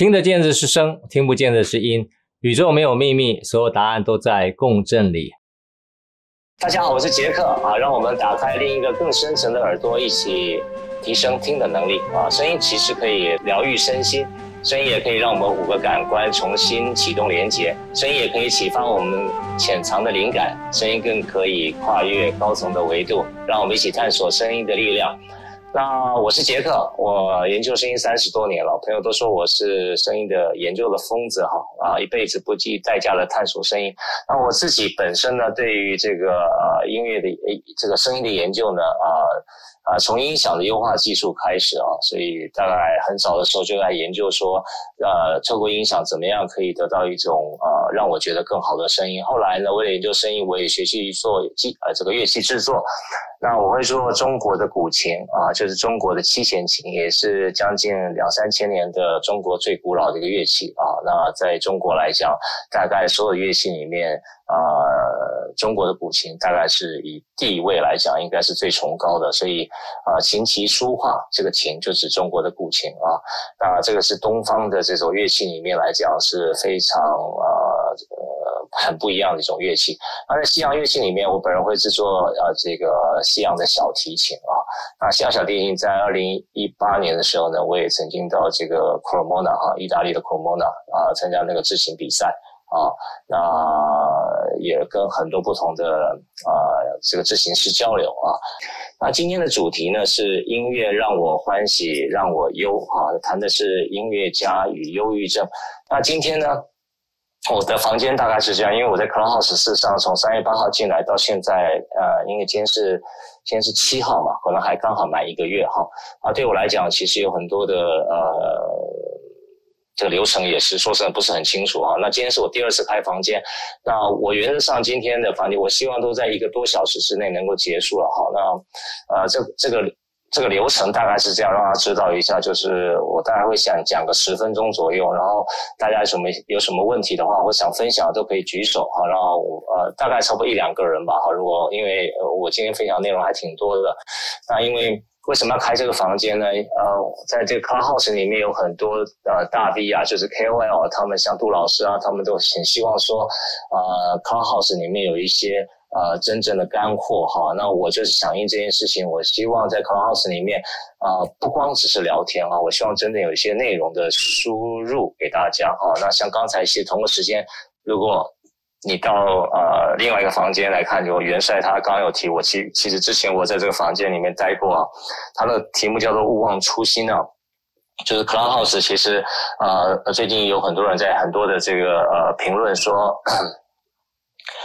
听得见的是声，听不见的是音。宇宙没有秘密，所有答案都在共振里。大家好，我是杰克啊，让我们打开另一个更深层的耳朵，一起提升听的能力啊。声音其实可以疗愈身心，声音也可以让我们五个感官重新启动连接，声音也可以启发我们潜藏的灵感，声音更可以跨越高层的维度，让我们一起探索声音的力量。那我是杰克，我研究声音三十多年了，朋友都说我是声音的研究的疯子哈啊，一辈子不计代价的探索声音。那我自己本身呢，对于这个呃音乐的呃这个声音的研究呢啊啊，从音响的优化技术开始啊，所以大概很早的时候就在研究说，呃，透过音响怎么样可以得到一种呃让我觉得更好的声音。后来呢，为了研究声音，我也学习做机呃这个乐器制作。那我会说，中国的古琴啊，就是中国的七弦琴，也是将近两三千年的中国最古老的一个乐器啊。那在中国来讲，大概所有乐器里面啊，中国的古琴大概是以地位来讲，应该是最崇高的。所以啊，琴棋书画这个琴就指中国的古琴啊。那这个是东方的这种乐器里面来讲是非常啊。很不一样的一种乐器，而在西洋乐器里面，我本人会制作呃这个西洋的小提琴啊。那西洋小提琴在二零一八年的时候呢，我也曾经到这个 Cremona 啊，意大利的 c o r m o n a 啊，参加那个制琴比赛啊。那也跟很多不同的啊这个咨询师交流啊。那今天的主题呢是音乐让我欢喜让我忧啊，谈的是音乐家与忧郁症。那今天呢，我的房间大概是这样，因为我在 Clubhouse 事实上从三月八号进来到现在，呃，因为今天是今天是七号嘛，可能还刚好满一个月哈。啊，对我来讲，其实有很多的呃，这个流程也是说实在不是很清楚哈。那今天是我第二次开房间，那我原则上今天的房间，我希望都在一个多小时之内能够结束了哈。那呃，这这个。这个流程大概是这样，让他知道一下，就是我大概会想讲个十分钟左右，然后大家有什么有什么问题的话，或想分享都可以举手哈，然后呃大概差不多一两个人吧哈。如果因为我今天分享内容还挺多的，那因为为什么要开这个房间呢？呃，在这个 Clubhouse 里面有很多呃大 V 啊，就是 KOL，他们像杜老师啊，他们都很希望说，呃 Clubhouse 里面有一些。呃，真正的干货哈，那我就是响应这件事情。我希望在 Clubhouse 里面，啊、呃，不光只是聊天啊，我希望真的有一些内容的输入给大家哈。那像刚才其实同个时间，如果你到呃另外一个房间来看，就袁帅他刚刚有提，我其其实之前我在这个房间里面待过啊，他的题目叫做勿忘初心啊，就是 Clubhouse 其实呃最近有很多人在很多的这个呃评论说。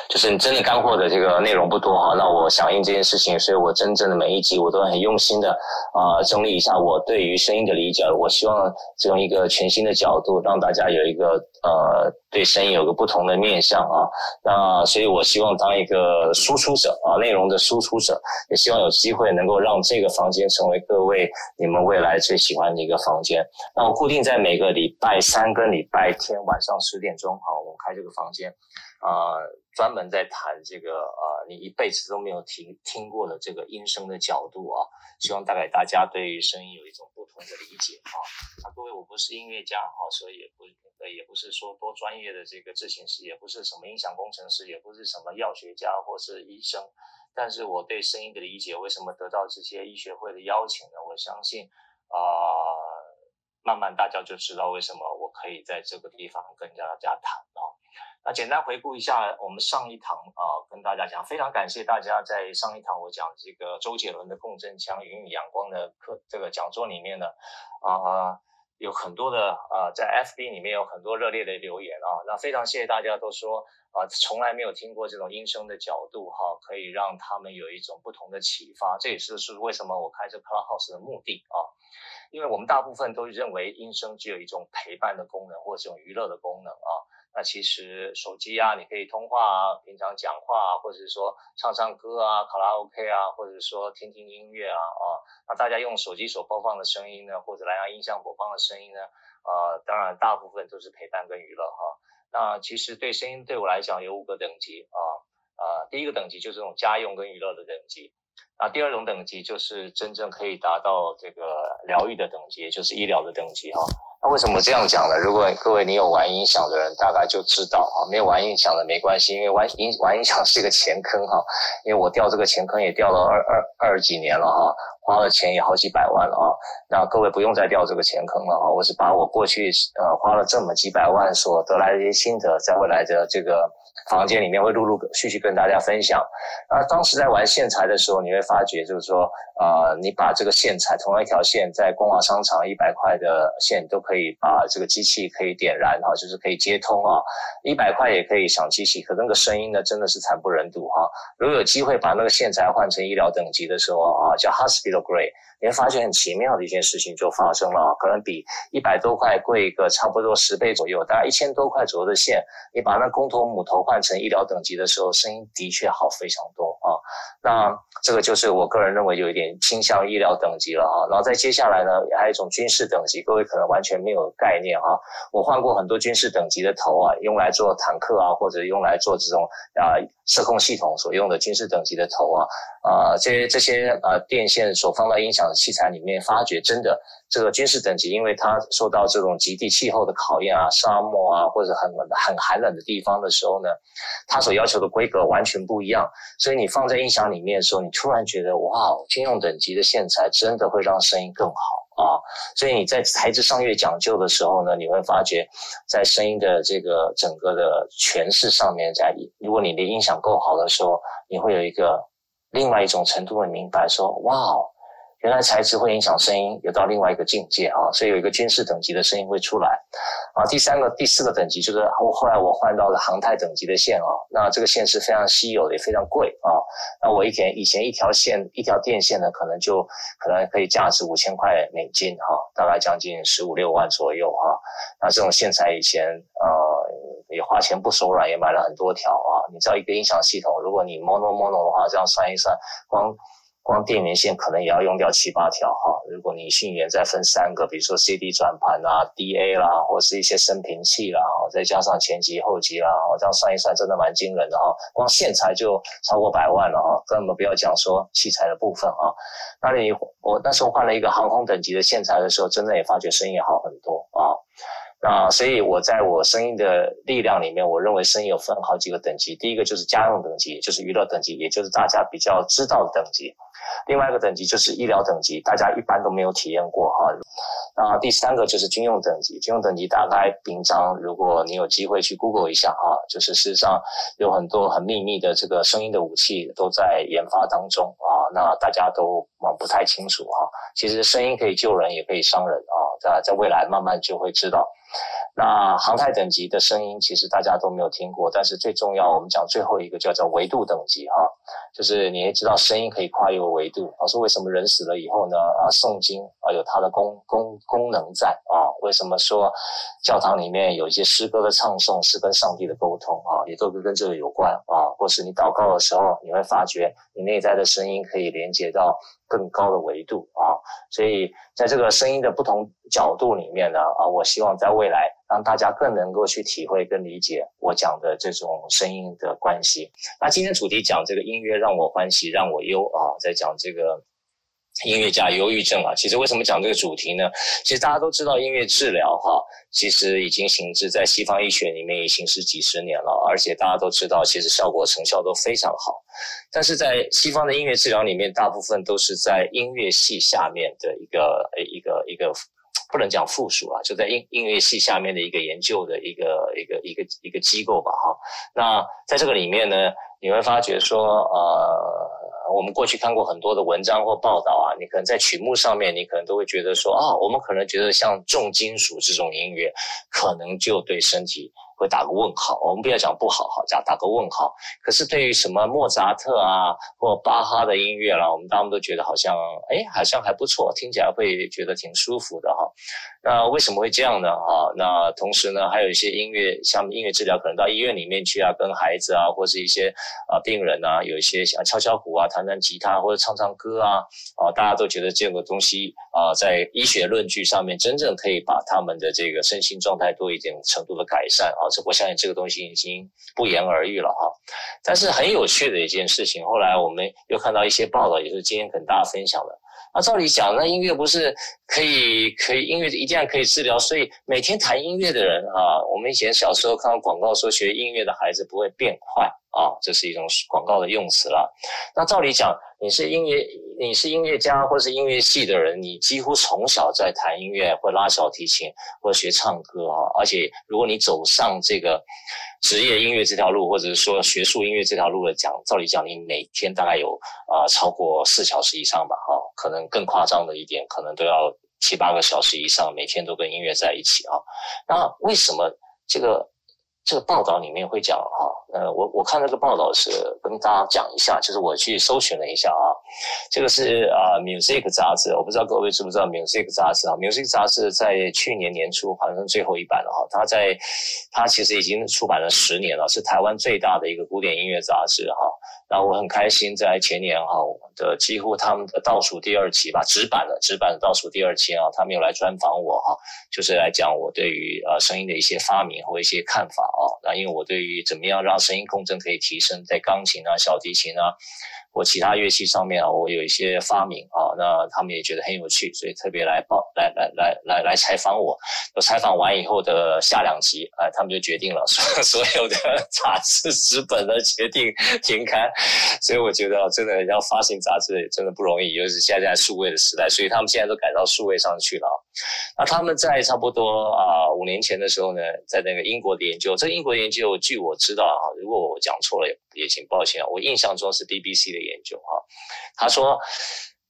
就是你真的干货的这个内容不多哈，那我响应这件事情，所以我真正的每一集我都很用心的啊、整理一下我对于声音的理解，我希望用一个全新的角度让大家有一个呃对声音有个不同的面向啊，那所以我希望当一个输出者啊，内容的输出者，也希望有机会能够让这个房间成为各位你们未来最喜欢的一个房间。那我固定在每个礼拜三跟礼拜天晚上十点钟啊，我们开这个房间。啊。呃专门在谈这个呃，你一辈子都没有听听过的这个音声的角度啊，希望带给大家对于声音有一种不同的理解啊。啊各位，我不是音乐家哈，所以也不也不是说多专业的这个制琴师，也不是什么音响工程师，也不是什么药学家或是医生，但是我对声音的理解，为什么得到这些医学会的邀请呢？我相信啊、呃，慢慢大家就知道为什么我可以在这个地方跟大家谈啊。那简单回顾一下，我们上一堂啊、跟大家讲，非常感谢大家在上一堂我讲这个周杰伦的共振腔云与阳光的课这个讲座里面呢，啊、有很多的啊、在 FB 里面有很多热烈的留言啊，那非常谢谢大家都说啊、从来没有听过这种音声的角度哈，可以让他们有一种不同的启发，这也是是为什么我开这 Clubhouse 的目的啊，因为我们大部分都认为音声只有一种陪伴的功能或者这种娱乐的功能啊。那其实手机啊，你可以通话啊，平常讲话啊，或者是说唱唱歌啊，卡拉 OK 啊，或者说听听音乐啊，啊，那大家用手机所播放的声音呢，或者蓝牙音箱播放的声音呢，啊，当然大部分都是陪伴跟娱乐哈。那其实对声音对我来讲有五个等级啊，啊，第一个等级就是这种家用跟娱乐的等级，那第二种等级就是真正可以达到这个疗愈的等级，也就是医疗的等级哈。那为什么这样讲呢？如果各位你有玩音响的人，大概就知道啊。没有玩音响的没关系，因为玩音玩音响是一个钱坑哈。因为我掉这个钱坑也掉了二二二十几年了哈，花了钱也好几百万了啊。那各位不用再掉这个钱坑了啊。我是把我过去呃花了这么几百万所得来的一些心得，在未来的这个。房间里面会陆陆续续跟大家分享。啊，当时在玩线材的时候，你会发觉，就是说，呃，你把这个线材同样一条线，在光华商场一百块的线都可以把这个机器可以点燃哈，就是可以接通啊，一百块也可以响机器，可那个声音呢，真的是惨不忍睹哈。如果有机会把那个线材换成医疗等级的时候啊，叫 Hospital Grade。你会发现很奇妙的一件事情就发生了，可能比一百多块贵一个差不多十倍左右，大概一千多块左右的线，你把那公头母头换成医疗等级的时候，声音的确好非常多啊。那这个就是我个人认为有一点倾向医疗等级了啊。然后在接下来呢，还有一种军事等级，各位可能完全没有概念啊。我换过很多军事等级的头啊，用来做坦克啊，或者用来做这种啊射控系统所用的军事等级的头啊。啊，这些这些啊电线所放到音响的器材里面，发觉真的这个军事等级，因为它受到这种极地气候的考验啊，沙漠啊或者很很寒冷的地方的时候呢，它所要求的规格完全不一样。所以你放在音响里面的时候，你突然觉得哇，军用等级的线材真的会让声音更好啊。所以你在材质上越讲究的时候呢，你会发觉在声音的这个整个的诠释上面，在如果你的音响够好的时候，你会有一个。另外一种程度的明白说，哇哦，原来材质会影响声音，有到另外一个境界啊，所以有一个军事等级的声音会出来啊。第三个、第四个等级就是后后来我换到了航太等级的线啊，那这个线是非常稀有的，也非常贵啊。那我以前以前一条线一条电线呢，可能就可能可以价值五千块美金哈，大概将近十五六万左右哈。那这种线材以前呃。也花钱不手软，也买了很多条啊！你知道一个音响系统，如果你 mono mono 的话，这样算一算，光光电源线可能也要用掉七八条哈。如果你讯源再分三个，比如说 CD 转盘啦、DA 啦，或是一些升频器啦，再加上前级后级啦，这样算一算，真的蛮惊人的哈。光线材就超过百万了哈，根本不要讲说器材的部分啊。那你我那时候换了一个航空等级的线材的时候，真的也发觉声音好很多啊。啊，所以我在我声音的力量里面，我认为声音有分好几个等级。第一个就是家用等级，就是娱乐等级，也就是大家比较知道的等级。另外一个等级就是医疗等级，大家一般都没有体验过哈。那，第三个就是军用等级，军用等级大概平常如果你有机会去 Google 一下哈，就是事实上有很多很秘密的这个声音的武器都在研发当中啊，那大家都啊不太清楚哈。其实声音可以救人，也可以伤人啊，在在未来慢慢就会知道。那航太等级的声音，其实大家都没有听过，但是最重要，我们讲最后一个叫做维度等级哈，就是你也知道声音可以跨越维度。老师，为什么人死了以后呢？啊，诵经啊有它的功功功能在啊？为什么说教堂里面有一些诗歌的唱诵是跟上帝的沟通啊？也都跟跟这个有关啊？或是你祷告的时候，你会发觉你内在的声音可以连接到更高的维度啊？所以在这个声音的不同角度里面呢，啊，我希望在未来。让大家更能够去体会跟理解我讲的这种声音的关系。那今天主题讲这个音乐让我欢喜让我忧啊，在讲这个音乐家忧郁症啊。其实为什么讲这个主题呢？其实大家都知道音乐治疗哈，其实已经行之在西方医学里面已经是几十年了，而且大家都知道其实效果成效都非常好。但是在西方的音乐治疗里面，大部分都是在音乐系下面的一个一个一个。不能讲附属啊，就在音音乐系下面的一个研究的一个一个一个一个机构吧，哈。那在这个里面呢，你会发觉说，呃，我们过去看过很多的文章或报道啊，你可能在曲目上面，你可能都会觉得说，啊，我们可能觉得像重金属这种音乐，可能就对身体。会打个问号，我们不要讲不好哈，讲打个问号。可是对于什么莫扎特啊或巴哈的音乐啦，我们大家都觉得好像，哎，好像还不错，听起来会觉得挺舒服的哈。那为什么会这样呢？哈，那同时呢，还有一些音乐，像音乐治疗，可能到医院里面去啊，跟孩子啊，或是一些啊病人啊，有一些像敲敲鼓啊，弹弹吉他或者唱唱歌啊，啊，大家都觉得这个东西啊，在医学论据上面，真正可以把他们的这个身心状态多一点程度的改善啊。这我相信这个东西已经不言而喻了哈。但是很有趣的一件事情，后来我们又看到一些报道，也是今天跟大家分享的。那照理讲，那音乐不是可以可以音乐一定要可以治疗，所以每天弹音乐的人啊，我们以前小时候看到广告说学音乐的孩子不会变坏啊，这是一种广告的用词了。那照理讲，你是音乐你是音乐家或是音乐系的人，你几乎从小在弹音乐或拉小提琴或学唱歌啊，而且如果你走上这个。职业音乐这条路，或者是说学术音乐这条路的讲，照理讲，你每天大概有啊、超过四小时以上吧，哈、可能更夸张的一点，可能都要七八个小时以上，每天都跟音乐在一起啊。那为什么这个？这个报道里面会讲哈，呃，我我看那个报道是跟大家讲一下，就是我去搜寻了一下啊，这个是啊《Music》杂志，我不知道各位知不知道《Music》杂志啊，《Music》杂志在去年年初好像是最后一版了哈，它在它其实已经出版了十年了，是台湾最大的一个古典音乐杂志哈。然后我很开心，在前年哈的几乎他们的倒数第二期吧，纸版的纸版的倒数第二期啊，他们有来专访我哈，就是来讲我对于呃声音的一些发明或一些看法啊。那因为我对于怎么样让声音共振可以提升，在钢琴啊、小提琴啊。或其他乐器上面啊，我有一些发明啊，那他们也觉得很有趣，所以特别来报来来来来来采访我。我采访完以后的下两集，啊，他们就决定了，所 所有的杂志纸本的决定停刊。所以我觉得真的要发行杂志真的不容易，尤其是现在数位的时代，所以他们现在都改到数位上去了。那他们在差不多啊五年前的时候呢，在那个英国的研究，这英国的研究据我知道啊，如果我讲错了也也请抱歉啊，我印象中是 BBC 的。研究哈，他说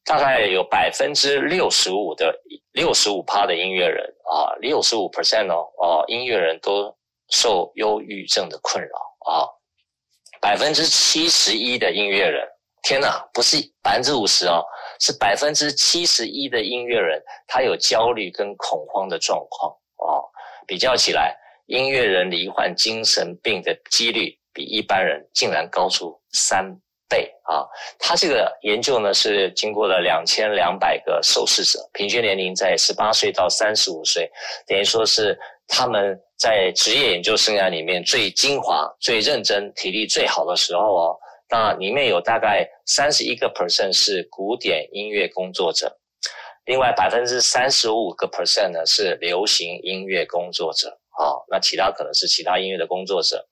大概有百分之六十五的六十五趴的音乐人啊，六十五 percent 哦哦，音乐人都受忧郁症的困扰啊，百分之七十一的音乐人，天哪，不是百分之五十哦，是百分之七十一的音乐人，他有焦虑跟恐慌的状况啊，比较起来，音乐人罹患精神病的几率比一般人竟然高出三。倍啊！他这个研究呢是经过了两千两百个受试者，平均年龄在十八岁到三十五岁，等于说是他们在职业研究生涯里面最精华、最认真、体力最好的时候哦。那里面有大概三十一个 percent 是古典音乐工作者，另外百分之三十五个 percent 呢是流行音乐工作者啊。那其他可能是其他音乐的工作者。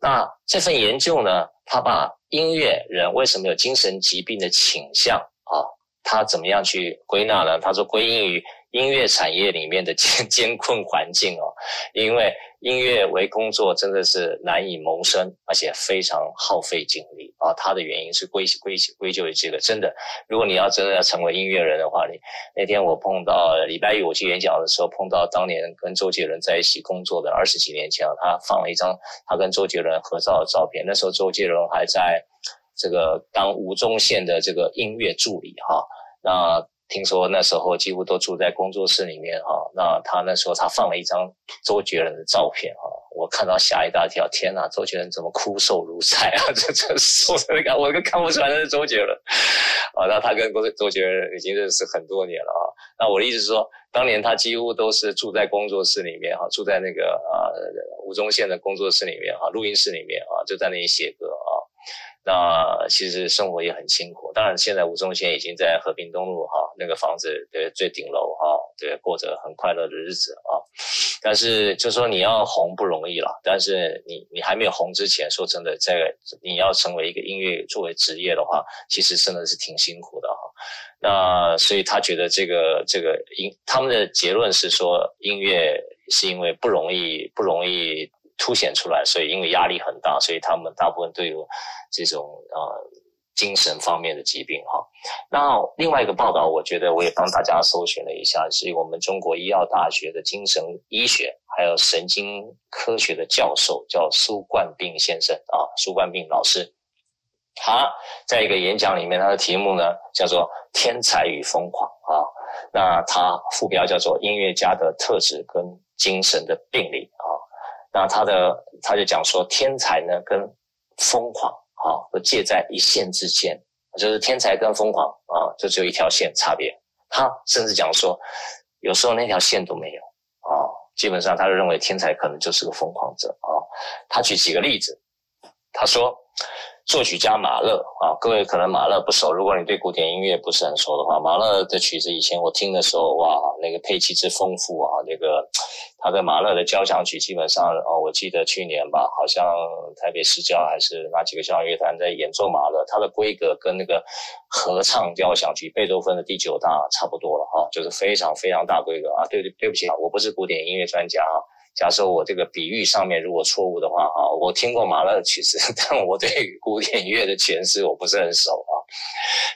那这份研究呢，他把音乐人为什么有精神疾病的倾向啊？他怎么样去归纳呢？他说归因于音乐产业里面的 艰艰困环境哦，因为音乐为工作真的是难以谋生，而且非常耗费精力啊。他的原因是归归归咎于这个。真的，如果你要真的要成为音乐人的话，你那天我碰到礼拜一我去演讲的时候，碰到当年跟周杰伦在一起工作的二十几年前，他放了一张他跟周杰伦合照的照片。那时候周杰伦还在这个当吴宗宪的这个音乐助理哈。那听说那时候几乎都住在工作室里面哈，那他那时候他放了一张周杰伦的照片哈，我看到吓一大跳，天哪，周杰伦怎么枯瘦如柴啊？这这瘦的那个，我都看不出来那是周杰伦啊。那他跟周周杰伦已经认识很多年了啊。那我的意思是说，当年他几乎都是住在工作室里面哈，住在那个啊吴宗宪的工作室里面哈，录音室里面啊，就在那里写歌啊。那其实生活也很辛苦，当然现在吴宗宪已经在和平东路哈那个房子的最顶楼哈，对，过着很快乐的日子啊。但是就说你要红不容易了，但是你你还没有红之前，说真的，在你要成为一个音乐作为职业的话，其实真的是挺辛苦的哈。那所以他觉得这个这个音，他们的结论是说音乐是因为不容易不容易。凸显出来，所以因为压力很大，所以他们大部分都有这种呃精神方面的疾病哈。那另外一个报道，我觉得我也帮大家搜寻了一下，是我们中国医药大学的精神医学还有神经科学的教授，叫苏冠彬先生啊，苏冠彬老师。他在一个演讲里面，他的题目呢叫做“天才与疯狂”啊，那他副标叫做“音乐家的特质跟精神的病理”。那他的他就讲说，天才呢跟疯狂啊，都介在一线之间，就是天才跟疯狂啊，就只有一条线差别。他甚至讲说，有时候那条线都没有啊，基本上他认为天才可能就是个疯狂者啊。他举几个例子，他说。作曲家马勒啊，各位可能马勒不熟，如果你对古典音乐不是很熟的话，马勒的曲子以前我听的时候，哇，那个配器之丰富啊，那个他的马勒的交响曲基本上哦，我记得去年吧，好像台北市交还是哪几个交响乐团在演奏马勒，他的规格跟那个合唱交响曲贝多芬的第九大差不多了哈，就是非常非常大规格啊。对对对不起啊，我不是古典音乐专家啊。假设我这个比喻上面如果错误的话啊，我听过马勒的曲子，但我对古典乐的诠释我不是很熟啊。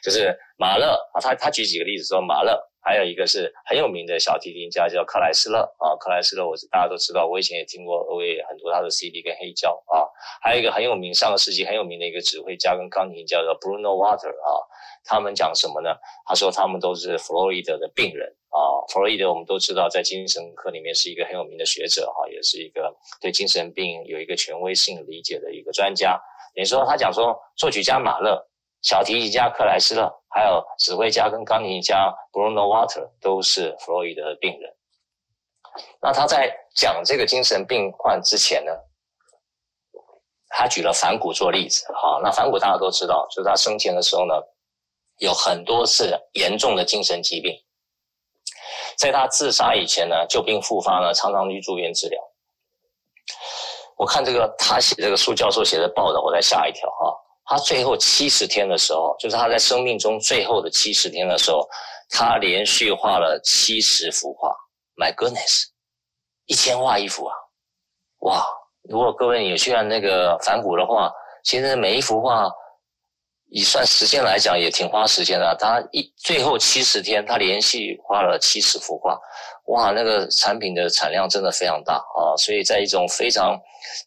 就是马勒啊，他他举几个例子说马勒，还有一个是很有名的小提琴家叫克莱斯勒啊，克莱斯勒我是大家都知道，我以前也听过，我也很多他的 CD 跟黑胶啊。还有一个很有名，上个世纪很有名的一个指挥家跟钢琴家叫 Bruno Water 啊，他们讲什么呢？他说他们都是弗洛伊德的病人。啊，弗洛伊德我们都知道，在精神科里面是一个很有名的学者哈，也是一个对精神病有一个权威性理解的一个专家。你说他讲说，作曲家马勒、小提琴家克莱斯勒，还有指挥家跟钢琴家 Bruno Walter 都是弗洛伊德的病人。那他在讲这个精神病患之前呢，他举了梵谷做例子。哈，那梵谷大家都知道，就是他生前的时候呢，有很多次严重的精神疾病。在他自杀以前呢，旧病复发呢，常常去住院治疗。我看这个他写这个苏教授写的报道，我才吓一跳哈。他最后七十天的时候，就是他在生命中最后的七十天的时候，他连续画了七十幅画。My goodness，一千画一幅啊！哇，如果各位你有去看那个梵谷的话，其实每一幅画。以算时间来讲，也挺花时间的。他一最后七十天，他连续画了七十幅画，哇，那个产品的产量真的非常大啊！所以在一种非常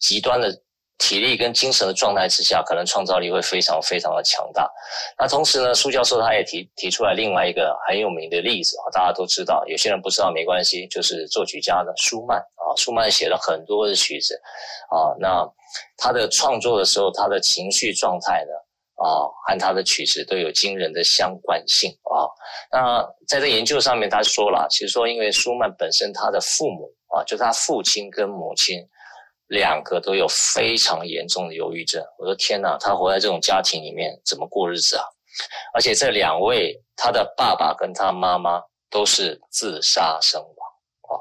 极端的体力跟精神的状态之下，可能创造力会非常非常的强大。那同时呢，苏教授他也提提出来另外一个很有名的例子啊，大家都知道，有些人不知道没关系，就是作曲家的舒曼啊，舒曼写了很多的曲子啊，那他的创作的时候，他的情绪状态呢？啊，和他的曲子都有惊人的相关性啊。那在这研究上面，他说了，其实说，因为舒曼本身他的父母啊，就他父亲跟母亲两个都有非常严重的忧郁症。我说天哪，他活在这种家庭里面怎么过日子啊？而且这两位，他的爸爸跟他妈妈都是自杀身亡啊。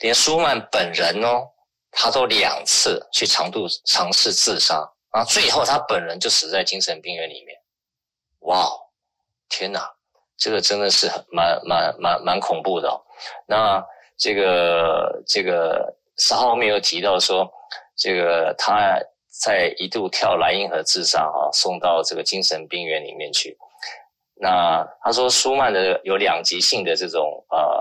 连舒曼本人哦，他都两次去尝度尝试自杀。啊，最后他本人就死在精神病院里面。哇，天哪，这个真的是蛮蛮蛮蛮恐怖的。那这个这个稍后面有提到说，这个他在一度跳莱茵河自杀啊，送到这个精神病院里面去。那他说舒曼的有两极性的这种呃。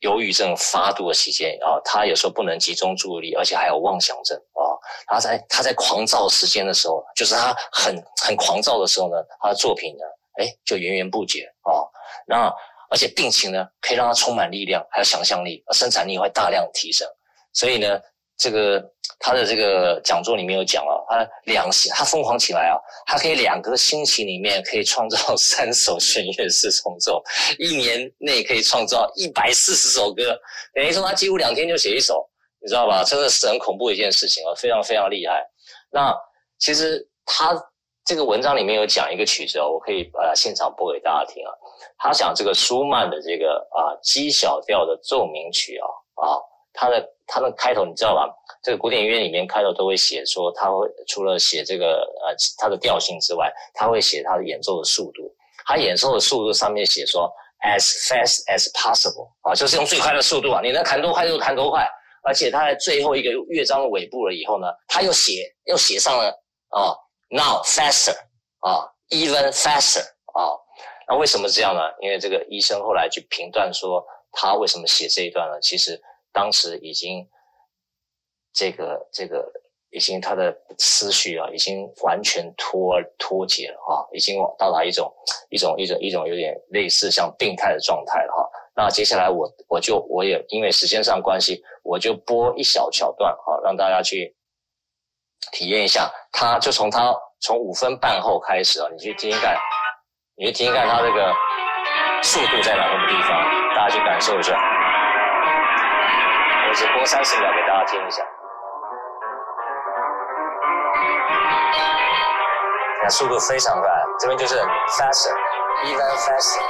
忧郁症发作的期间啊，他有时候不能集中注意力，而且还有妄想症啊。他在他在狂躁时间的时候，就是他很很狂躁的时候呢，他的作品呢，哎，就源源不绝啊。那而且病情呢，可以让他充满力量，还有想象力，生产力会大量提升。所以呢，这个。他的这个讲座里面有讲啊，他两他疯狂起来啊，他可以两个星期里面可以创造 三首弦乐四重奏，一年内可以创造一百四十首歌，等于说他几乎两天就写一首，你知道吧？真的是很恐怖的一件事情啊，非常非常厉害。那其实他这个文章里面有讲一个曲子哦，我可以把它现场播给大家听啊。他讲这个舒曼的这个啊 G 小调的奏鸣曲啊啊，他的他的开头你知道吧？这个古典音乐里面开头都会写说，他会除了写这个呃他的调性之外，他会写他的演奏的速度。他演奏的速度上面写说 as fast as possible 啊，就是用最快的速度啊，你能弹多快就弹多快。而且他在最后一个乐章的尾部了以后呢，他又写又写上了啊 now faster 啊 even faster 啊。那为什么这样呢？因为这个医生后来去评断说，他为什么写这一段呢？其实当时已经。这个这个已经他的思绪啊，已经完全脱脱节了哈，已经到达一种一种一种一种有点类似像病态的状态了哈。那接下来我我就我也因为时间上关系，我就播一小小段哈，让大家去体验一下。他就从他从五分半后开始啊，你去听一看，你去听一看他这个速度在哪个地方，大家去感受一下。我只播三十秒给大家听一下。速度非常快，这边就是 faster，even faster。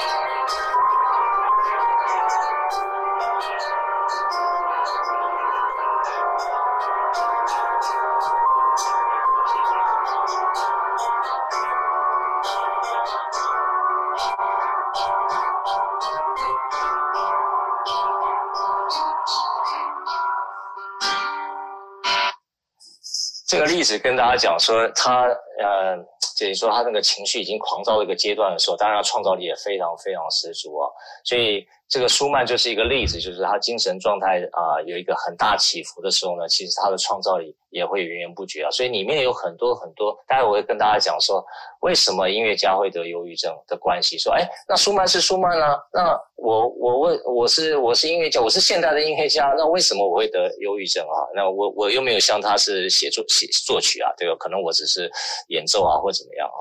这个例子跟大家讲说，他呃，等于说他那个情绪已经狂躁的一个阶段的时候，当然他创造力也非常非常十足啊，所以。这个舒曼就是一个例子，就是他精神状态啊、有一个很大起伏的时候呢，其实他的创造力也会源源不绝啊。所以里面有很多很多，待会我会跟大家讲说，为什么音乐家会得忧郁症的关系。说，哎，那舒曼是舒曼啊，那我我问我是我是音乐家，我是现代的音乐家，那为什么我会得忧郁症啊？那我我又没有像他是写作写作曲啊，对吧？可能我只是演奏啊或怎么样啊。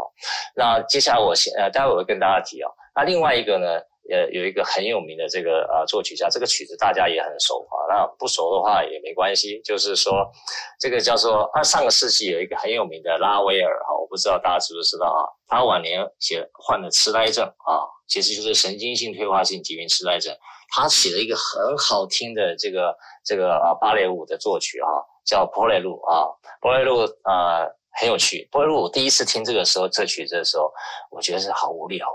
那接下来我先呃，待会我会跟大家提啊。那另外一个呢？呃，有一个很有名的这个呃作曲家，这个曲子大家也很熟啊。那不熟的话也没关系，就是说这个叫做啊，上个世纪有一个很有名的拉威尔哈，我不知道大家知不知道啊？他晚年写患了痴呆症啊，其实就是神经性退化性疾病痴呆症。他写了一个很好听的这个这个啊芭蕾舞的作曲啊，叫《波雷露》啊，《波雷露》啊很有趣，《波雷露》我第一次听这个时候这曲子的时候，我觉得是好无聊。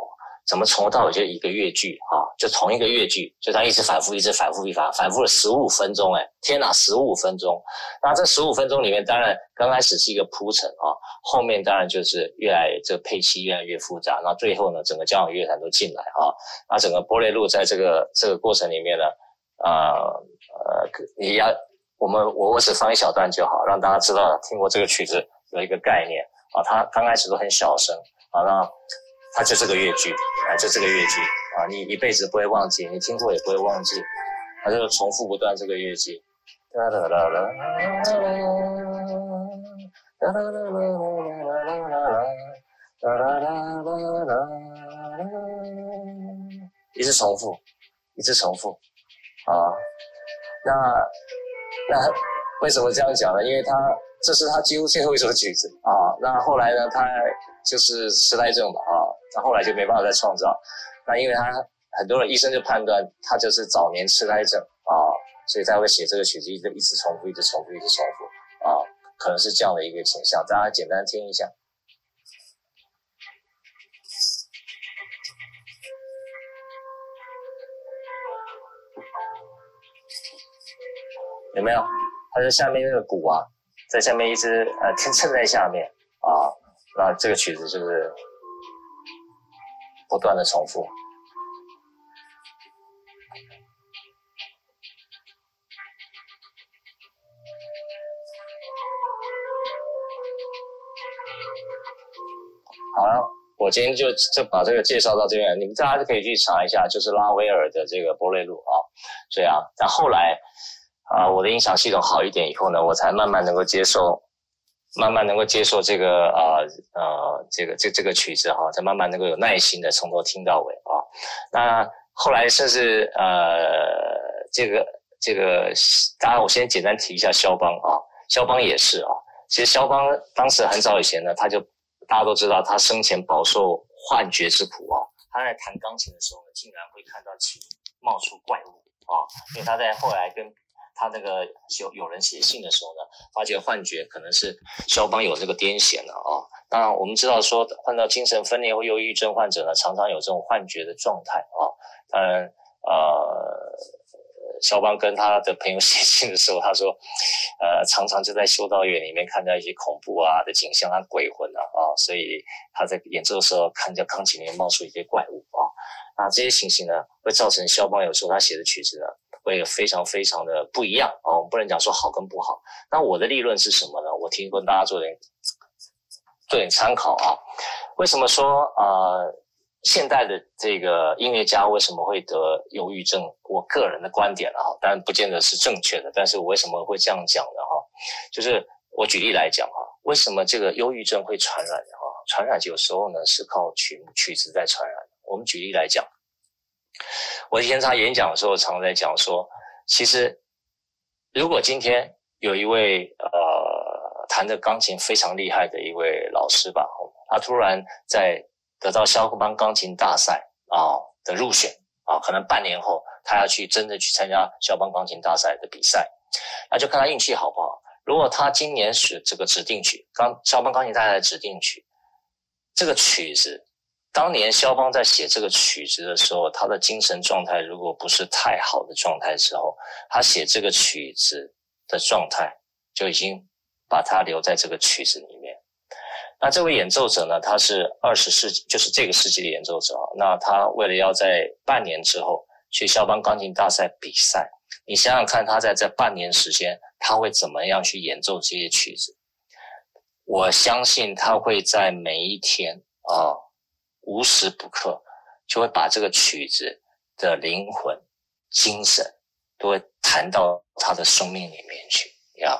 怎么从头到尾就一个乐句啊？就同一个乐句，就他一直反复，一直反复，一反反复了十五分钟，哎，天哪，十五分钟！那这十五分钟里面，当然刚开始是一个铺陈啊，后面当然就是越来这个配器越来越复杂，那最后呢，整个交响乐团都进来啊，那整个波列露在这个这个过程里面呢，啊呃，你要我们我我只放一小段就好，让大家知道听过这个曲子有一个概念啊，它刚开始都很小声啊，那。它就这个乐句，啊，就这个乐句，啊，你一辈子不会忘记，你听过也不会忘记，它就重复不断这个乐句，哒哒哒哒，哒哒哒哒哒哒哒哒哒哒哒哒哒，一直重复，一直重复，啊，那那为什么这样讲呢？因为他这是他几乎最后一首曲子啊，那后来呢，他就是痴呆症吧，啊。那后来就没办法再创造，那因为他很多人医生就判断他就是早年痴呆症啊，所以才会写这个曲子，一直一直重复，一直重复，一直重复啊，可能是这样的一个倾向。大家简单听一下，有没有？他在下面那个鼓啊，在下面一直呃 撑撑在下面啊，那这个曲子就是。不断的重复。好了，我今天就就把这个介绍到这边，你们大家就可以去查一下，就是拉威尔的这个波蕾露啊。这样，但后来啊，我的音响系统好一点以后呢，我才慢慢能够接受。慢慢能够接受这个啊呃这个这这个曲子哈，才慢慢能够有耐心的从头听到尾啊。那后来甚至呃这个这个，当然我先简单提一下肖邦啊，肖邦也是啊。其实肖邦当时很早以前呢，他就大家都知道他生前饱受幻觉之苦啊。他在弹钢琴的时候呢，竟然会看到琴冒出怪物啊，因为他在后来跟。他那个有有人写信的时候呢，发觉幻觉可能是肖邦有这个癫痫了啊。当然，我们知道说患到精神分裂或忧郁症患者呢，常常有这种幻觉的状态啊。当然，呃，肖邦跟他的朋友 写信的时候，他说，呃，常常就在修道院里面看到一些恐怖啊的景象啊，鬼魂啊啊，所以他在演奏的时候看见钢琴里面冒出一些怪物啊。那这些情形呢，会造成肖邦有时候他写的曲子呢。会非常非常的不一样啊！我们不能讲说好跟不好。那我的立论是什么呢？我提供大家做点做点参考啊。为什么说呃现代的这个音乐家为什么会得忧郁症？我个人的观点啊，当然不见得是正确的。但是我为什么会这样讲呢？哈，就是我举例来讲哈，为什么这个忧郁症会传染？哈，传染有时候呢是靠曲曲子在传染。我们举例来讲。我以前常演讲的时候，常在讲说，其实如果今天有一位呃弹的钢琴非常厉害的一位老师吧，他突然在得到肖邦钢琴大赛啊的入选啊，可能半年后他要去真的去参加肖邦钢琴大赛的比赛，那就看他运气好不好。如果他今年选这个指定曲，刚肖邦钢琴大赛的指定曲，这个曲子。当年肖邦在写这个曲子的时候，他的精神状态如果不是太好的状态之后，他写这个曲子的状态就已经把他留在这个曲子里面。那这位演奏者呢，他是二十世纪，就是这个世纪的演奏者。那他为了要在半年之后去肖邦钢琴大赛比赛，你想想看，他在这半年时间，他会怎么样去演奏这些曲子？我相信他会在每一天啊。无时不刻就会把这个曲子的灵魂、精神都会弹到他的生命里面去呀。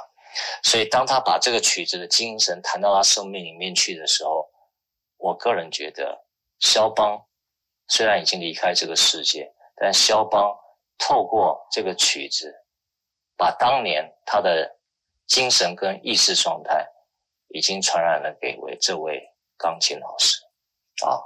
所以，当他把这个曲子的精神弹到他生命里面去的时候，我个人觉得，肖邦虽然已经离开这个世界，但肖邦透过这个曲子，把当年他的精神跟意识状态已经传染了给为这位钢琴老师啊。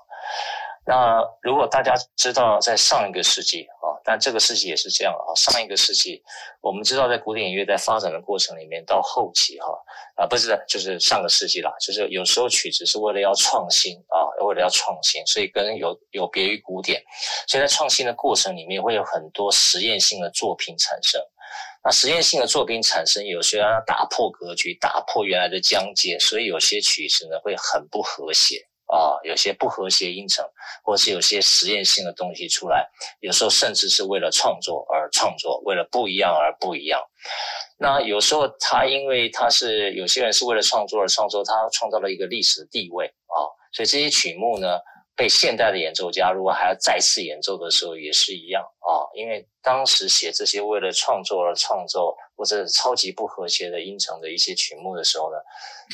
那如果大家知道，在上一个世纪啊，但这个世纪也是这样啊。上一个世纪，我们知道，在古典音乐在发展的过程里面，到后期哈啊，不是就是上个世纪啦，就是有时候曲子是为了要创新啊，为了要创新，所以跟有有别于古典，所以在创新的过程里面会有很多实验性的作品产生。那实验性的作品产生，有些要打破格局，打破原来的疆界，所以有些曲子呢会很不和谐。啊，有些不和谐音程，或是有些实验性的东西出来，有时候甚至是为了创作而创作，为了不一样而不一样。那有时候他因为他是有些人是为了创作而创作，他创造了一个历史地位啊，所以这些曲目呢。被现代的演奏家如果还要再次演奏的时候也是一样啊，因为当时写这些为了创作而创作或者超级不和谐的音程的一些曲目的时候呢，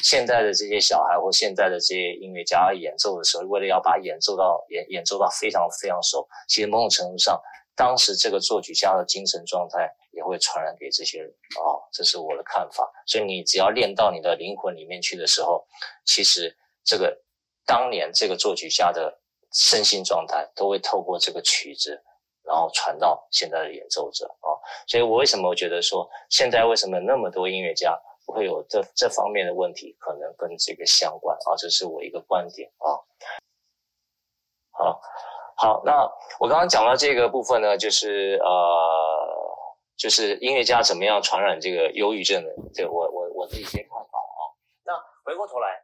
现在的这些小孩或现在的这些音乐家演奏的时候，为了要把演奏到演演奏到非常非常熟，其实某种程度上，当时这个作曲家的精神状态也会传染给这些人啊，这是我的看法。所以你只要练到你的灵魂里面去的时候，其实这个。当年这个作曲家的身心状态都会透过这个曲子，然后传到现在的演奏者啊。所以我为什么觉得说，现在为什么那么多音乐家会有这这方面的问题，可能跟这个相关啊，这是我一个观点啊。好，好，那我刚刚讲到这个部分呢，就是呃，就是音乐家怎么样传染这个忧郁症的，这我我我的一些看法啊。那回过头来。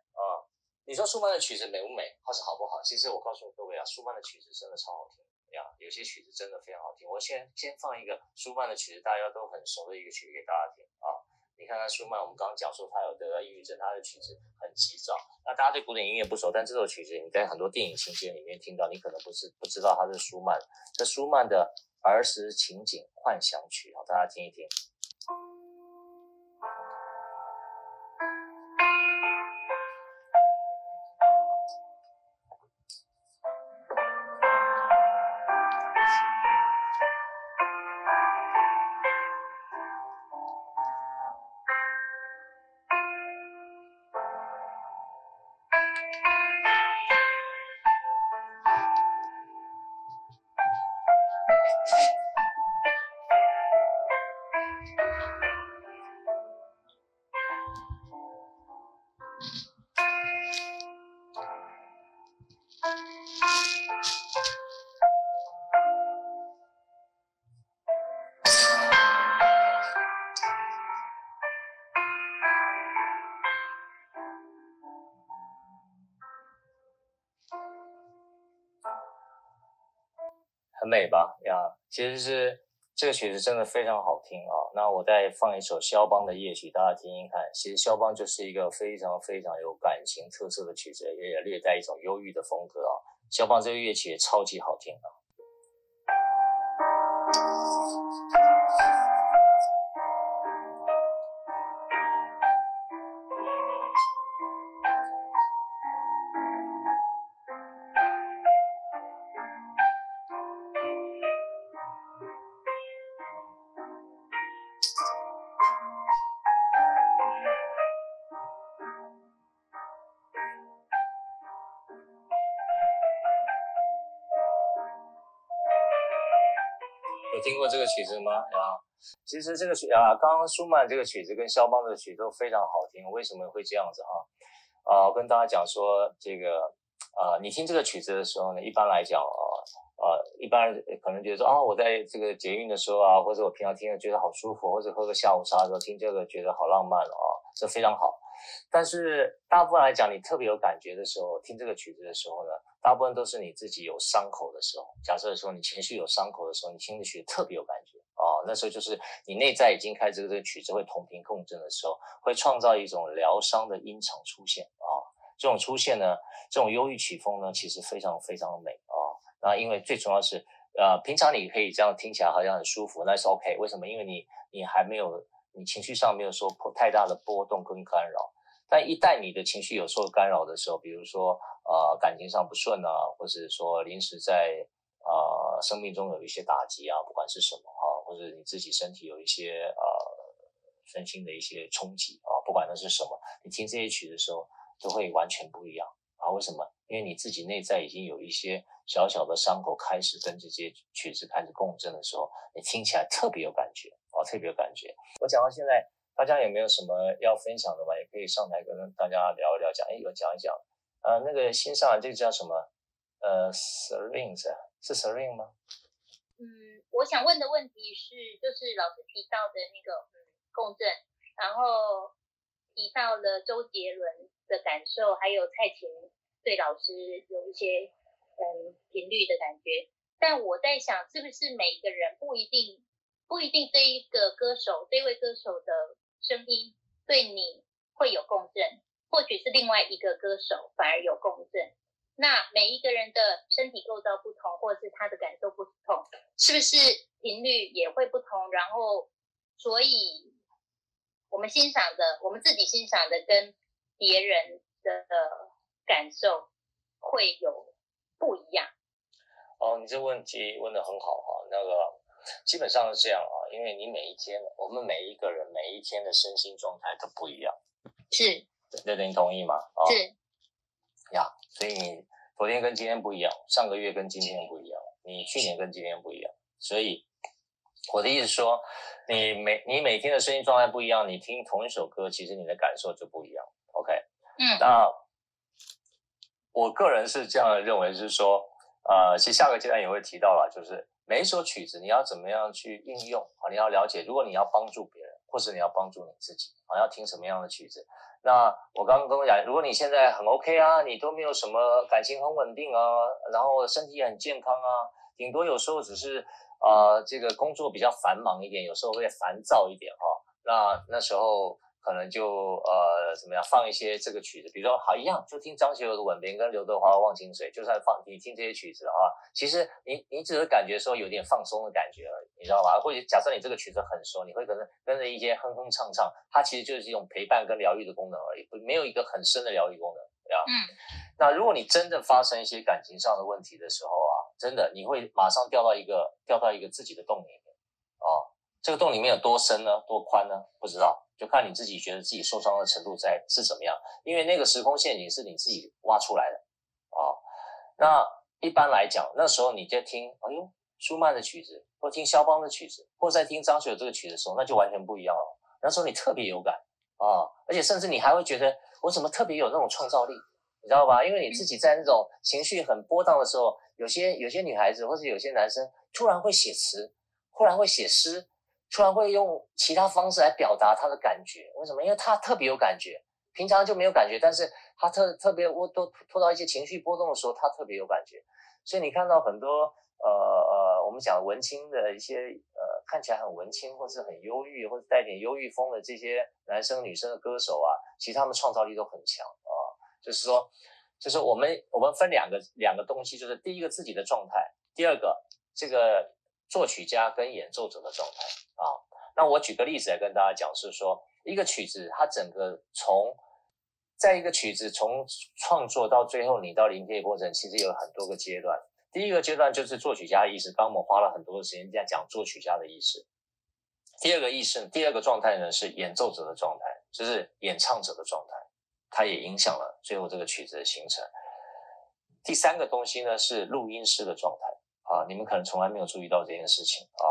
你说舒曼的曲子美不美，或是好不好？其实我告诉各位啊，舒曼的曲子真的超好听呀，有些曲子真的非常好听。我先先放一个舒曼的曲子，大家都很熟的一个曲子给大家听啊。你看看舒曼，我们刚刚讲说他有得了抑郁症，他的曲子很急躁。那大家对古典音乐不熟，但这首曲子你在很多电影情节里面听到，你可能不是不知道它是舒曼。这舒曼的儿时情景幻想曲啊，大家听一听。其实是这个曲子真的非常好听啊。那我再放一首肖邦的夜曲，大家听听看。其实肖邦就是一个非常非常有感情特色的曲子，也略带一种忧郁的风格啊。肖邦这个乐曲也超级好听啊。曲子吗？啊，其实这个曲啊，刚刚舒曼这个曲子跟肖邦的曲子都非常好听。为什么会这样子哈？啊，我跟大家讲说这个啊，你听这个曲子的时候呢，一般来讲啊啊，一般可能觉得说啊，我在这个捷运的时候啊，或者我平常听着觉得好舒服，或者喝个下午茶的时候听这个觉得好浪漫啊，这非常好。但是大部分来讲，你特别有感觉的时候，听这个曲子的时候呢，大部分都是你自己有伤口的时候。假设说你情绪有伤口的时候，你听的曲特别有感觉啊，那时候就是你内在已经开始这个曲子会同频共振的时候，会创造一种疗伤的音场出现啊。这种出现呢，这种忧郁曲风呢，其实非常非常美啊。那因为最重要是，呃，平常你可以这样听起来好像很舒服，那是 OK。为什么？因为你你还没有。你情绪上没有说破太大的波动跟干扰，但一旦你的情绪有受干扰的时候，比如说呃感情上不顺啊，或者说临时在呃生命中有一些打击啊，不管是什么啊，或者你自己身体有一些呃身心的一些冲击啊，不管那是什么，你听这些曲的时候都会完全不一样啊。为什么？因为你自己内在已经有一些小小的伤口开始跟这些曲子开始共振的时候，你听起来特别有感觉。啊特别有感觉。我讲到现在，大家有没有什么要分享的吗？也可以上台跟大家聊一聊，讲一个讲一讲。呃，那个新上来这个叫什么？呃，Serene 是是 Serene 吗？嗯，我想问的问题是，就是老师提到的那个嗯共振，然后提到了周杰伦的感受，还有蔡琴对老师有一些嗯频率的感觉。但我在想，是不是每个人不一定？不一定这一个歌手，这位歌手的声音对你会有共振，或许是另外一个歌手反而有共振。那每一个人的身体构造不同，或者是他的感受不同，是不是频率也会不同？然后，所以我们欣赏的，我们自己欣赏的，跟别人的感受会有不一样。哦，你这问题问得很好哈，那个。基本上是这样啊，因为你每一天，我们每一个人每一天的身心状态都不一样，是，这您同意吗？啊，是，呀，所以你昨天跟今天不一样，上个月跟今天不一样，你去年跟今天不一样，所以我的意思说，你每你每天的身心状态不一样，你听同一首歌，其实你的感受就不一样。OK，嗯，那我个人是这样认为，就是说，呃，其实下个阶段也会提到了，就是。每一首曲子，你要怎么样去运用啊？你要了解，如果你要帮助别人，或是你要帮助你自己啊，要听什么样的曲子？那我刚刚跟我讲，如果你现在很 OK 啊，你都没有什么感情很稳定啊，然后身体也很健康啊，顶多有时候只是啊、这个工作比较繁忙一点，有时候会烦躁一点哈、那那时候。可能就呃怎么样放一些这个曲子，比如说好一样，就听张学友的《吻别》跟刘德华的《忘情水》，就算放你听这些曲子的话，其实你你只是感觉说有点放松的感觉而已，你知道吧？或者假设你这个曲子很熟，你会可能跟着一些哼哼唱唱，它其实就是一种陪伴跟疗愈的功能而已，没有一个很深的疗愈功能，对吧？嗯。那如果你真的发生一些感情上的问题的时候啊，真的你会马上掉到一个掉到一个自己的洞里这个洞里面有多深呢？多宽呢？不知道。就看你自己觉得自己受伤的程度在是怎么样，因为那个时空陷阱是你自己挖出来的啊。那一般来讲，那时候你在听，哎呦，舒曼的曲子，或听肖邦的曲子，或在听张学友这个曲子的时候，那就完全不一样了。那时候你特别有感啊，而且甚至你还会觉得，我怎么特别有那种创造力，你知道吧？因为你自己在那种情绪很波荡的时候，有些有些女孩子或者有些男生突然会写词，忽然会写诗。突然会用其他方式来表达他的感觉，为什么？因为他特别有感觉，平常就没有感觉，但是他特特别，我都拖到一些情绪波动的时候，他特别有感觉。所以你看到很多呃呃，我们讲文青的一些呃，看起来很文青，或是很忧郁，或者带点忧郁风的这些男生女生的歌手啊，其实他们创造力都很强啊。就是说，就是我们我们分两个两个东西，就是第一个自己的状态，第二个这个。作曲家跟演奏者的状态啊，那我举个例子来跟大家讲，是说一个曲子，它整个从在一个曲子从创作到最后，你到临界过程，其实有很多个阶段。第一个阶段就是作曲家的意识，刚我们花了很多的时间在讲作曲家的意识。第二个意识，第二个状态呢是演奏者的状态，就是演唱者的状态，它也影响了最后这个曲子的形成。第三个东西呢是录音师的状态。啊，你们可能从来没有注意到这件事情啊。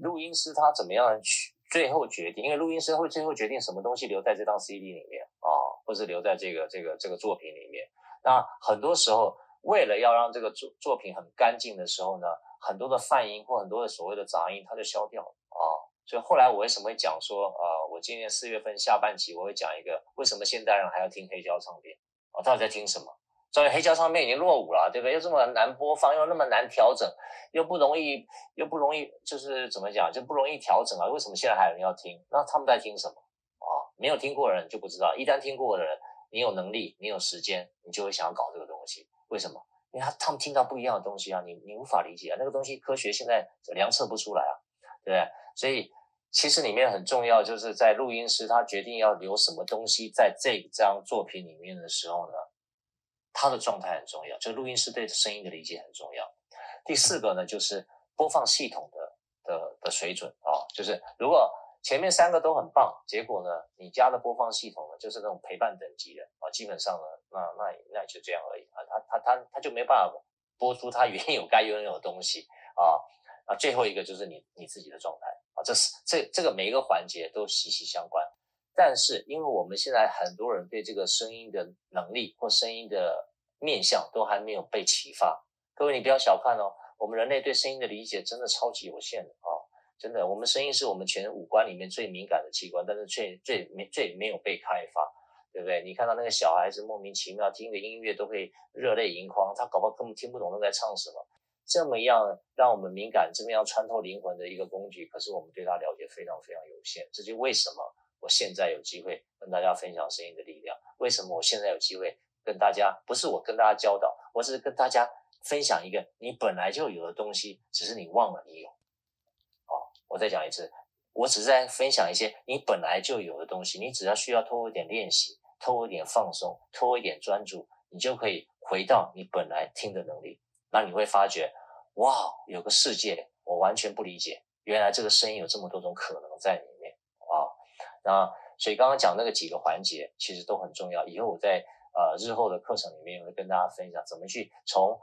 录音师他怎么样去最后决定？因为录音师会最后决定什么东西留在这张 CD 里面啊，或是留在这个这个这个作品里面。那很多时候，为了要让这个作作品很干净的时候呢，很多的泛音或很多的所谓的杂音，它就消掉了啊。所以后来我为什么会讲说啊，我今年四月份下半期我会讲一个为什么现代人还要听黑胶唱片啊？到底在听什么？所以黑胶唱片已经落伍了，对不对？又这么难播放，又那么难调整，又不容易，又不容易，就是怎么讲，就不容易调整啊？为什么现在还有人要听？那他们在听什么啊？没有听过的人就不知道，一旦听过的人，你有能力，你有时间，你就会想要搞这个东西。为什么？因为他他们听到不一样的东西啊，你你无法理解啊，那个东西科学现在量测不出来啊，对不对？所以。其实里面很重要，就是在录音师他决定要留什么东西在这张作品里面的时候呢，他的状态很重要，就录音师对声音的理解很重要。第四个呢，就是播放系统的的的水准啊、哦，就是如果前面三个都很棒，结果呢，你加的播放系统呢，就是那种陪伴等级的啊、基本上呢，那那那就这样而已啊，他他他他就没办法播出他原有该拥有的东西啊。那最后一个就是你你自己的状态。啊，这是这这个每一个环节都息息相关，但是因为我们现在很多人对这个声音的能力或声音的面向都还没有被启发。各位，你不要小看哦，我们人类对声音的理解真的超级有限的啊、真的，我们声音是我们全五官里面最敏感的器官，但是最最没最没有被开发，对不对？你看到那个小孩子莫名其妙听个音乐都会热泪盈眶，他搞不好根本听不懂他在唱什么。这么样让我们敏感，这么样穿透灵魂的一个工具，可是我们对它了解非常非常有限。这就为什么我现在有机会跟大家分享声音的力量。为什么我现在有机会跟大家，不是我跟大家教导，我只是跟大家分享一个你本来就有的东西，只是你忘了你有。好，我再讲一次，我只是在分享一些你本来就有的东西，你只要需要透过一点练习，透过一点放松，透过一点专注，你就可以回到你本来听的能力。那你会发觉，哇，有个世界我完全不理解，原来这个声音有这么多种可能在里面。那所以刚刚讲那个几个环节其实都很重要。以后我在呃日后的课程里面也会跟大家分享怎么去从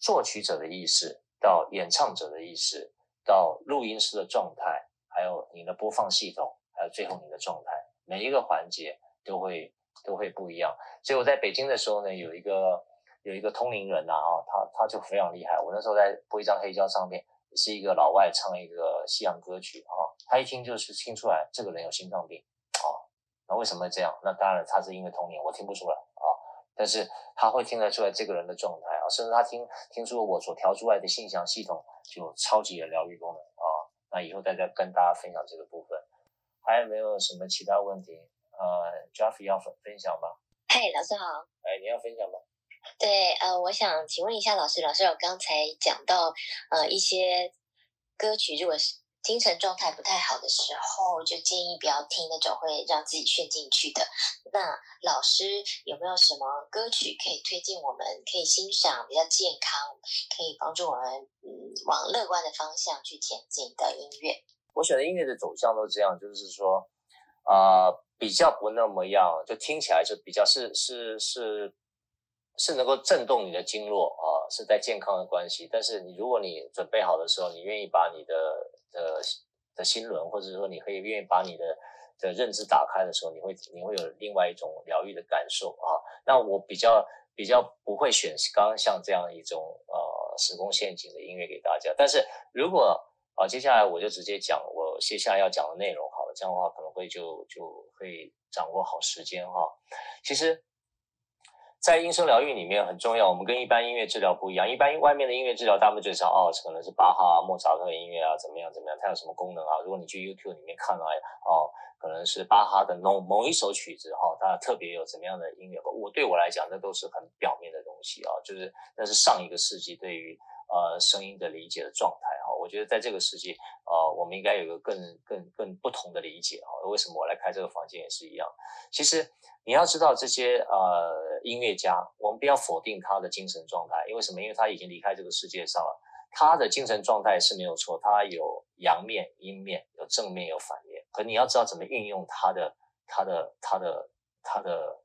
作曲者的意识到演唱者的意识，到录音师的状态，还有你的播放系统，还有最后你的状态，每一个环节都会都会不一样。所以我在北京的时候呢，有一个。有一个通灵人呐啊，他他就非常厉害。我那时候在播一张黑胶唱片，是一个老外唱一个西洋歌曲啊，他一听就是听出来这个人有心脏病啊。那为什么这样？那当然他是因为童年，我听不出来啊。但是他会听得出来这个人的状态啊，甚至他听听出我所调出来的信箱系统就超级的疗愈功能啊。那以后再再跟大家分享这个部分，还有没有什么其他问题？呃，Jeffy 要分分享吗？嘿，老师好。哎，你要分享吗？对，呃，我想请问一下老师，老师有刚才讲到，呃，一些歌曲如果是精神状态不太好的时候，就建议不要听那种会让自己陷进去的。那老师有没有什么歌曲可以推荐我们可以欣赏，比较健康，可以帮助我们嗯往乐观的方向去前进的音乐？我选的音乐的走向都这样，就是说，啊、比较不那么样，就听起来就比较是是是。是能够震动你的经络啊，是在健康的关系。但是你如果你准备好的时候，你愿意把你的的的心轮，或者说你可以愿意把你的的认知打开的时候，你会你会有另外一种疗愈的感受啊。那我比较比较不会选刚刚像这样一种呃时空陷阱的音乐给大家。但是如果啊，接下来我就直接讲我接下来要讲的内容好了，这样的话可能会就就会掌握好时间哈。其实。在音声疗愈里面很重要，我们跟一般音乐治疗不一样。一般外面的音乐治疗，大部分最少哦，可能是巴哈啊、莫扎特音乐啊，怎么样怎么样，它有什么功能啊？如果你去 YouTube 里面看来哦，可能是巴哈的某某一首曲子哈、哦，它特别有怎么样的音乐？我对我来讲，那都是很表面的东西啊，就是那是上一个世纪对于呃声音的理解的状态哈。我觉得在这个世纪，呃，我们应该有一个更更更不同的理解哈。为什么我来开这个房间也是一样？其实。你要知道这些呃音乐家，我们不要否定他的精神状态，因为什么？因为他已经离开这个世界上了，他的精神状态是没有错，他有阳面、阴面，有正面、有反面。可你要知道怎么运用他的、他的、他的、他的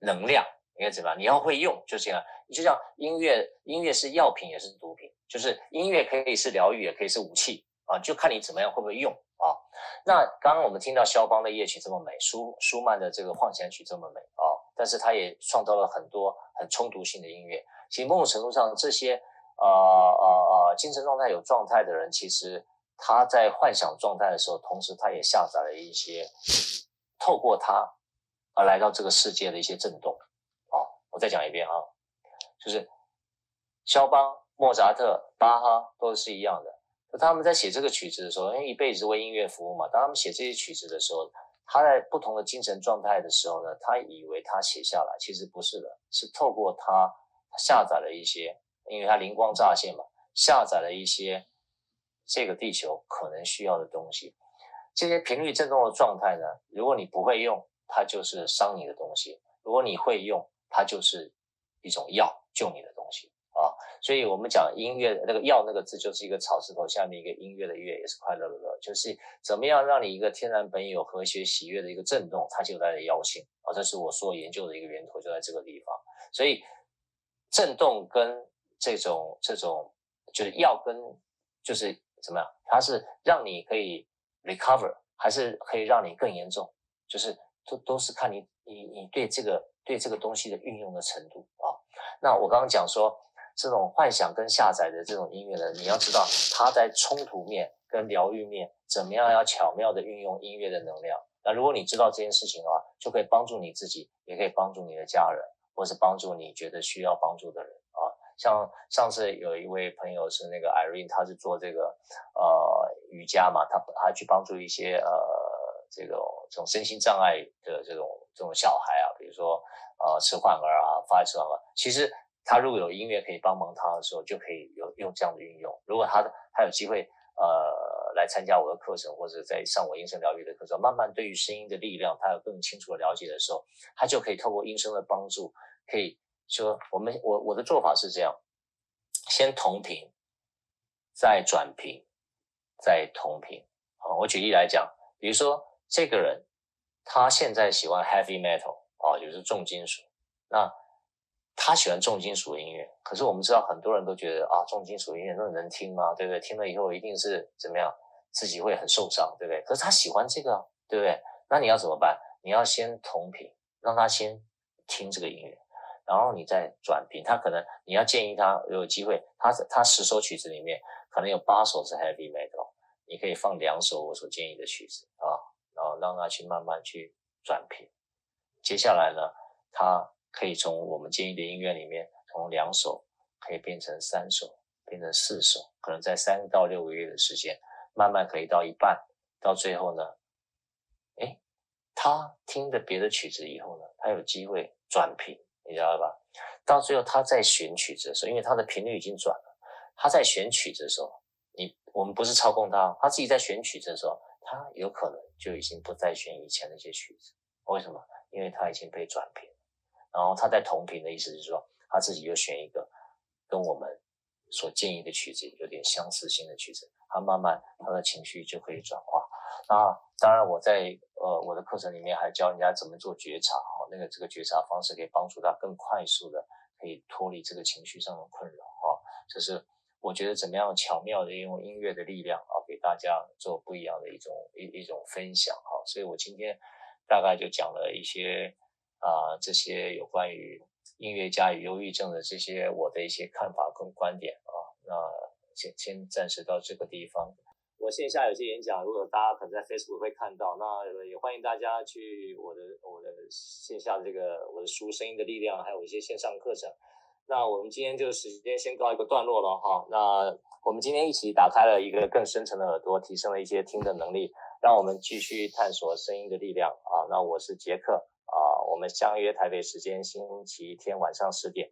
能量，应该怎么样？你要会用，就这样。你就像音乐，音乐是药品也是毒品，就是音乐可以是疗愈，也可以是武器啊，就看你怎么样会不会用啊。那刚刚我们听到肖邦的夜曲这么美，舒舒曼的这个幻想曲这么美啊，但是他也创造了很多很冲突性的音乐。其实某种程度上，这些呃呃呃精神状态有状态的人，其实他在幻想状态的时候，同时他也下载了一些透过他而来到这个世界的一些震动。好，我再讲一遍啊，就是肖邦、莫扎特、巴哈都是一样的。他们在写这个曲子的时候，因为一辈子为音乐服务嘛。当他们写这些曲子的时候，他在不同的精神状态的时候呢，他以为他写下来，其实不是的，是透过他下载了一些，因为他灵光乍现嘛，下载了一些这个地球可能需要的东西。这些频率振动的状态呢，如果你不会用，它就是伤你的东西；如果你会用，它就是一种药，救你的东西。啊，所以我们讲音乐那个“药”那个字，就是一个草字头下面一个音乐的“乐”，也是快乐的“”，就是怎么样让你一个天然本有和谐喜悦的一个震动，它就带着药性啊。这是我所研究的一个源头，就在这个地方。所以震动跟这种这种就是药跟就是怎么样，它是让你可以 recover，还是可以让你更严重？就是都都是看你你你对这个对这个东西的运用的程度啊。那我刚刚讲说。这种幻想跟下载的这种音乐呢，你要知道它在冲突面跟疗愈面怎么样要巧妙的运用音乐的能量。那如果你知道这件事情的话，就可以帮助你自己，也可以帮助你的家人，或是帮助你觉得需要帮助的人啊。像上次有一位朋友是那个 Irene，他是做这个呃瑜伽嘛，他他去帮助一些呃这个这种身心障碍的这种这种小孩啊，比如说呃迟缓儿啊，发育迟缓儿，其实。他如果有音乐可以帮忙他的时候，就可以有用这样的运用。如果他他有机会呃来参加我的课程，或者在上我音声疗愈的课程，慢慢对于声音的力量，他有更清楚的了解的时候，他就可以透过音声的帮助，可以说我们我我的做法是这样：先同频，再转频，再同频。好，我举例来讲，比如说这个人他现在喜欢 heavy metal 啊，就是重金属，那。他喜欢重金属音乐，可是我们知道很多人都觉得啊，重金属音乐那能听吗？对不对？听了以后一定是怎么样，自己会很受伤，对不对？可是他喜欢这个，对不对？那你要怎么办？你要先同频，让他先听这个音乐，然后你再转频。他可能你要建议他有机会，他他十首曲子里面可能有八首是 heavy metal，你可以放两首我所建议的曲子啊，然后让他去慢慢去转频。接下来呢，他。可以从我们建议的音乐里面，从两首可以变成三首，变成四首，可能在三到六个月的时间，慢慢可以到一半，到最后呢，诶，他听的别的曲子以后呢，他有机会转频，你知道吧？到最后他在选曲子的时候，因为他的频率已经转了，他在选曲子的时候，你我们不是操控他，他自己在选曲子的时候，他有可能就已经不再选以前那些曲子，为什么？因为他已经被转频。然后他在同频的意思是说，他自己又选一个跟我们所建议的曲子有点相似性的曲子，他慢慢他的情绪就可以转化。那当然，我在呃我的课程里面还教人家怎么做觉察，哈，那个这个觉察方式可以帮助他更快速的可以脱离这个情绪上的困扰，哈，就是我觉得怎么样巧妙的用音乐的力量啊，给大家做不一样的一种一一种分享，哈，所以我今天大概就讲了一些。啊，这些有关于音乐家与忧郁症的这些我的一些看法跟观点，先先暂时到这个地方。我线下有些演讲，如果大家可能在 Facebook 会看到，那也欢迎大家去我的我的线下的这个我的书《声音的力量》，还有一些线上课程。那我们今天就时间先告一个段落了哈。那我们今天一起打开了一个更深层的耳朵，提升了一些听的能力，让我们继续探索声音的力量啊。那我是杰克。啊，我们相约台北时间星期天晚上十点。